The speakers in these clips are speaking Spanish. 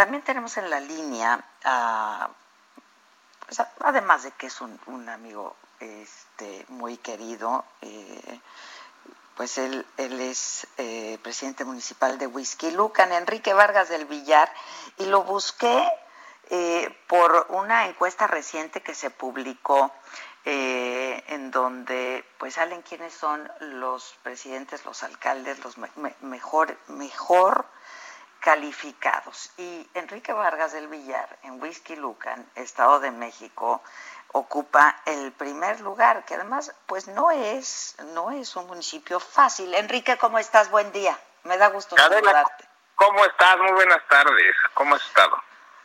también tenemos en la línea, pues, además de que es un, amigo este, muy querido, eh, pues él, él es eh, presidente municipal de Whisky Lucan, Enrique Vargas del Villar, y lo busqué eh, por una encuesta reciente que se publicó en donde pues salen quiénes son los presidentes, los alcaldes, los mejor, mejor calificados. Y Enrique Vargas del Villar, en Whisky Lucan, Estado de México, ocupa el primer lugar, que además pues no es, no es un municipio fácil. Enrique, ¿cómo estás? Buen día. Me da gusto saludarte. ¿Cómo estás? Muy buenas tardes. ¿Cómo has estado?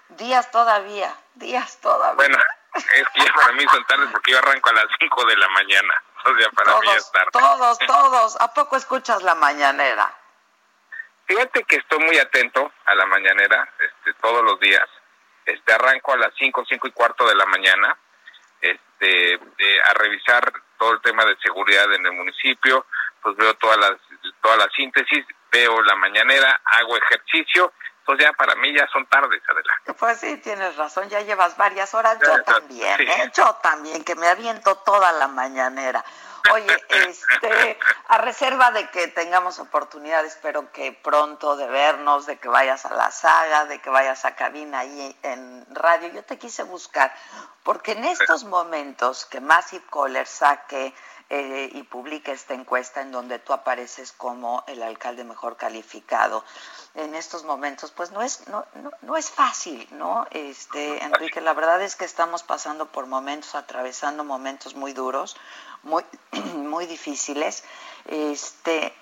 Días todavía, días todavía. Bueno, es que ya para mí son tardes porque yo arranco a las 5 de la mañana. O sea, para todos, mí es tarde. Todos, todos. ¿A poco escuchas la mañanera? Fíjate que estoy muy atento a la mañanera este, todos los días. Este, arranco a las 5, 5 y cuarto de la mañana este, a revisar todo el tema de seguridad en el municipio, pues veo todas las, toda la síntesis, veo la mañanera, hago ejercicio, pues ya para mí ya son tardes, adelante. Pues sí, tienes razón, ya llevas varias horas, yo también, ¿eh? yo también, que me aviento toda la mañanera. Oye, este, a reserva de que tengamos oportunidad, espero que pronto de vernos, de que vayas a la saga, de que vayas a cabina ahí en radio. Yo te quise buscar, porque en estos momentos que Massive Caller saque eh, y publique esta encuesta en donde tú apareces como el alcalde mejor calificado, en estos momentos, pues no es, no, no, no es fácil, ¿no? Este, Enrique, la verdad es que estamos pasando por momentos, atravesando momentos muy duros, muy, muy difíciles. Este,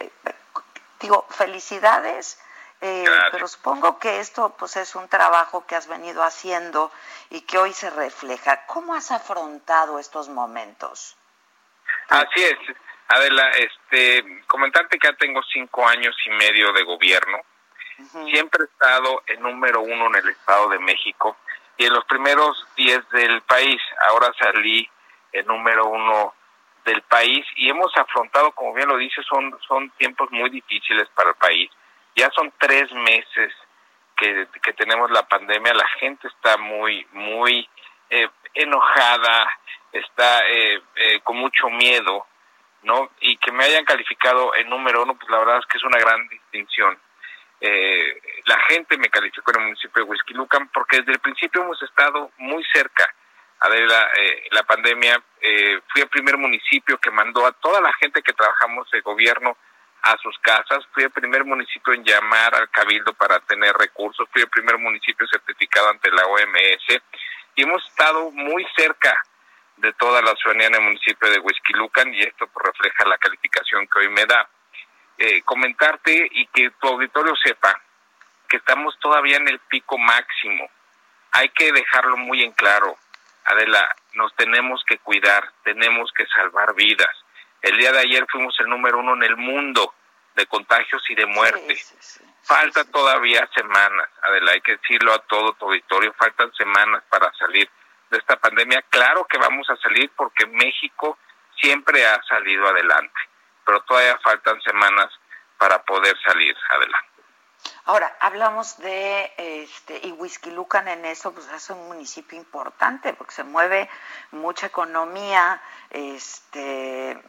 digo, felicidades. Eh, pero supongo que esto pues es un trabajo que has venido haciendo y que hoy se refleja. ¿Cómo has afrontado estos momentos? Así es, Adela, este, comentarte que ya tengo cinco años y medio de gobierno. Siempre he estado en número uno en el Estado de México y en los primeros diez del país. Ahora salí en número uno del país y hemos afrontado, como bien lo dice, son, son tiempos muy difíciles para el país. Ya son tres meses que, que tenemos la pandemia, la gente está muy, muy eh, enojada, está eh, eh, con mucho miedo, ¿no? Y que me hayan calificado en número uno, pues la verdad es que es una gran distinción. Eh, la gente me calificó en el municipio de Huizquilucan porque desde el principio hemos estado muy cerca de la, eh, la pandemia. Eh, fui el primer municipio que mandó a toda la gente que trabajamos de gobierno a sus casas. Fui el primer municipio en llamar al cabildo para tener recursos. Fui el primer municipio certificado ante la OMS. Y hemos estado muy cerca de toda la ciudadanía en el municipio de Huizquilucan y esto pues, refleja la calificación que hoy me da. Eh, comentarte y que tu auditorio sepa que estamos todavía en el pico máximo. Hay que dejarlo muy en claro. Adela, nos tenemos que cuidar, tenemos que salvar vidas. El día de ayer fuimos el número uno en el mundo de contagios y de muerte. Falta todavía semanas, Adela, hay que decirlo a todo tu auditorio, faltan semanas para salir de esta pandemia. Claro que vamos a salir porque México siempre ha salido adelante, pero todavía faltan semanas para poder salir adelante. Ahora, hablamos de, este, y Lucan en eso, pues es un municipio importante porque se mueve mucha economía. Este,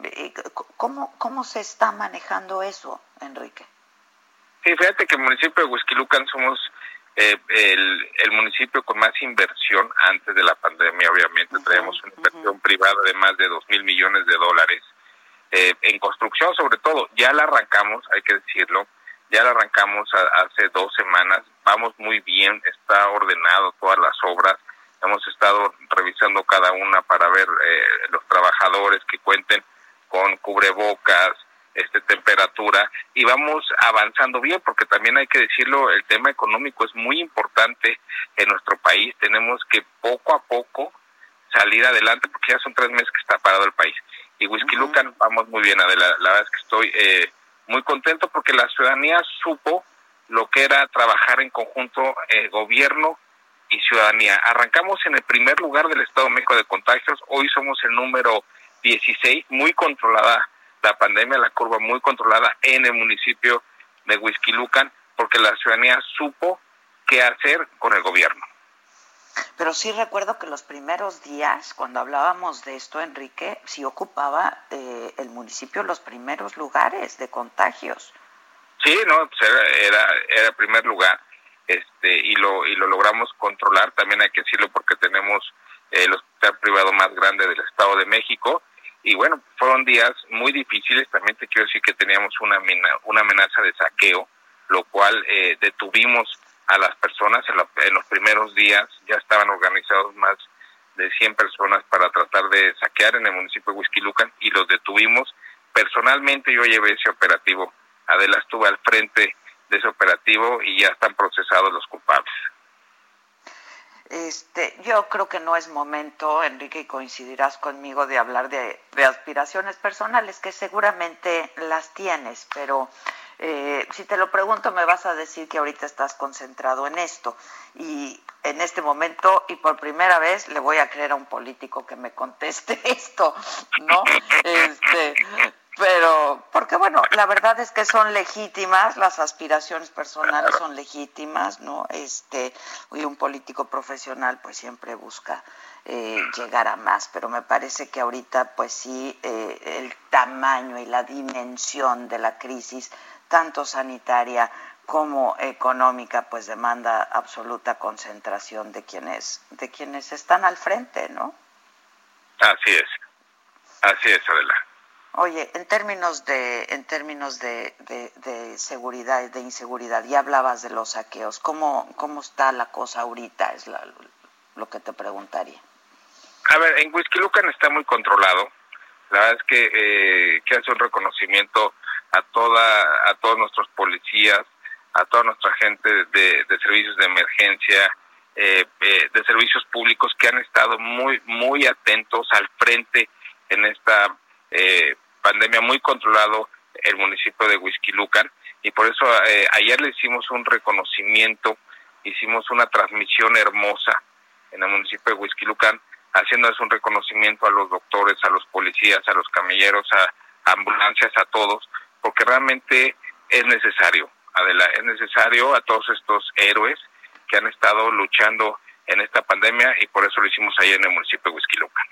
¿cómo, ¿Cómo se está manejando eso, Enrique? Sí, fíjate que el municipio de Lucan somos eh, el, el, municipio con más inversión antes de la pandemia, obviamente. Traemos una inversión privada de más de dos mil millones de dólares. Eh, en construcción, sobre todo, ya la arrancamos, hay que decirlo ya la arrancamos hace dos semanas, vamos muy bien, está ordenado todas las obras, hemos estado revisando cada una para ver eh, los trabajadores que cuenten con cubrebocas, este temperatura y vamos avanzando bien porque también hay que decirlo el tema económico es muy importante en nuestro país tenemos que poco a poco salir adelante porque ya son tres meses que está parado el país y Whisky Lucan vamos muy bien Adela. la verdad es que estoy eh, muy contento porque la ciudadanía supo lo que era trabajar en conjunto eh, gobierno y ciudadanía. Arrancamos en el primer lugar del Estado de México de contagios, hoy somos el número 16, muy controlada la pandemia, la curva muy controlada en el municipio de Huizquilucan, porque la ciudadanía supo qué hacer con el gobierno. Pero sí recuerdo que los primeros días, cuando hablábamos de esto, Enrique, sí ocupaba eh, el municipio los primeros lugares de contagios. Sí, no, pues era, era, el primer lugar, este, y lo y lo logramos controlar. También hay que decirlo porque tenemos el hospital privado más grande del Estado de México. Y bueno, fueron días muy difíciles. También te quiero decir que teníamos una, una amenaza de saqueo, lo cual eh, detuvimos a las personas en, los primeros días. Ya estaban organizados más de 100 personas para tratar de saquear en el municipio de Huizquilucan y los detuvimos. Personalmente yo llevé ese operativo. Adela estuvo al frente de ese operativo y ya están procesados los culpables. Este, yo creo que no es momento, Enrique, y coincidirás conmigo de hablar de, aspiraciones personales, que seguramente las tienes, pero eh, si te lo pregunto, me vas a decir que ahorita estás concentrado en esto. Y en este momento, y por primera vez, le voy a creer a un político que me conteste esto, ¿no? Este, la verdad es que son legítimas, las aspiraciones personales son legítimas, ¿no? Este, y un político profesional pues siempre busca eh, llegar a más, pero me parece que ahorita pues sí, eh, el tamaño y la dimensión de la crisis tanto sanitaria como económica, pues demanda absoluta concentración de quienes, de quienes están al frente, ¿no? Así es, así es, Adela. Oye, en términos de, en términos de, de, de seguridad, de inseguridad, ya hablabas de los saqueos. ¿Cómo, cómo está la cosa ahorita? Es lo que te preguntaría. A ver, en Huizquilucan está muy controlado. La verdad es que, eh, que hace un reconocimiento a toda a todos nuestros policías, a toda nuestra gente de, servicios de emergencia, eh, eh, de servicios públicos que han estado muy muy atentos al frente en esta eh, pandemia, muy controlado el municipio de Huizquilucan y por eso ayer le hicimos un reconocimiento, hicimos una transmisión hermosa en el municipio de Huizquilucan, haciéndoles un reconocimiento a los doctores, a los policías, a los camilleros, a ambulancias, a todos, porque realmente es necesario, Adela, es necesario a todos estos héroes que han estado luchando en esta pandemia y por eso lo hicimos ahí en el municipio de Huizquilucan.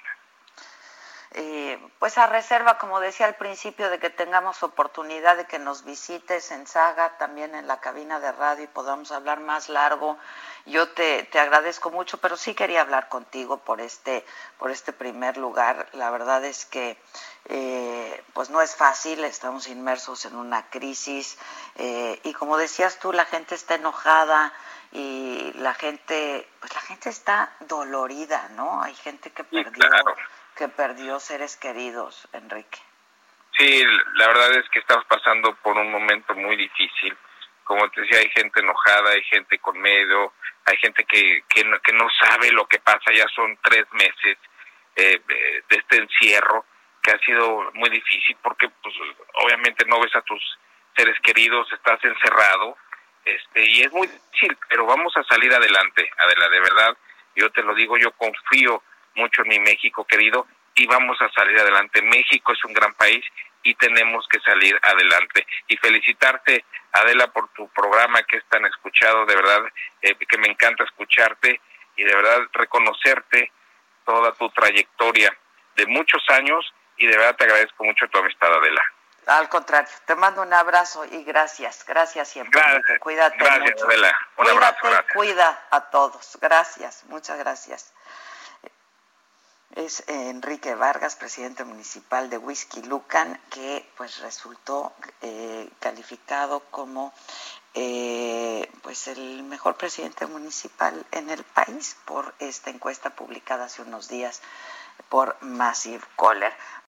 Eh, pues a reserva, como decía al principio, de que tengamos oportunidad de que nos visites en Saga, también en la cabina de radio y podamos hablar más largo. Yo te, te agradezco mucho, pero sí quería hablar contigo por este, por este primer lugar. La verdad es que eh, pues no es fácil, estamos inmersos en una crisis eh, y como decías tú, la gente está enojada y la gente, pues la gente está dolorida, ¿no? Hay gente que perdió que perdió seres queridos, Enrique. Sí, la verdad es que estamos pasando por un momento muy difícil. Como te decía, hay gente enojada, hay gente con miedo, hay gente que, que, no, que no sabe lo que pasa. Ya son tres meses eh, de este encierro que ha sido muy difícil porque pues obviamente no ves a tus seres queridos, estás encerrado este y es muy difícil, pero vamos a salir adelante, Adela, de verdad, yo te lo digo, yo confío mucho en mi México querido y vamos a salir adelante. México es un gran país y tenemos que salir adelante. Y felicitarte, Adela, por tu programa que es tan escuchado, de verdad, eh, que me encanta escucharte y de verdad reconocerte toda tu trayectoria de muchos años y de verdad te agradezco mucho tu amistad, Adela. Al contrario, te mando un abrazo y gracias, gracias siempre. Cuídate gracias, Adela. Un abrazo, cuida a todos. Gracias, muchas gracias es Enrique Vargas, presidente municipal de Whisky Lucan, que pues resultó eh, calificado como eh, pues el mejor presidente municipal en el país por esta encuesta publicada hace unos días por Massive Caller.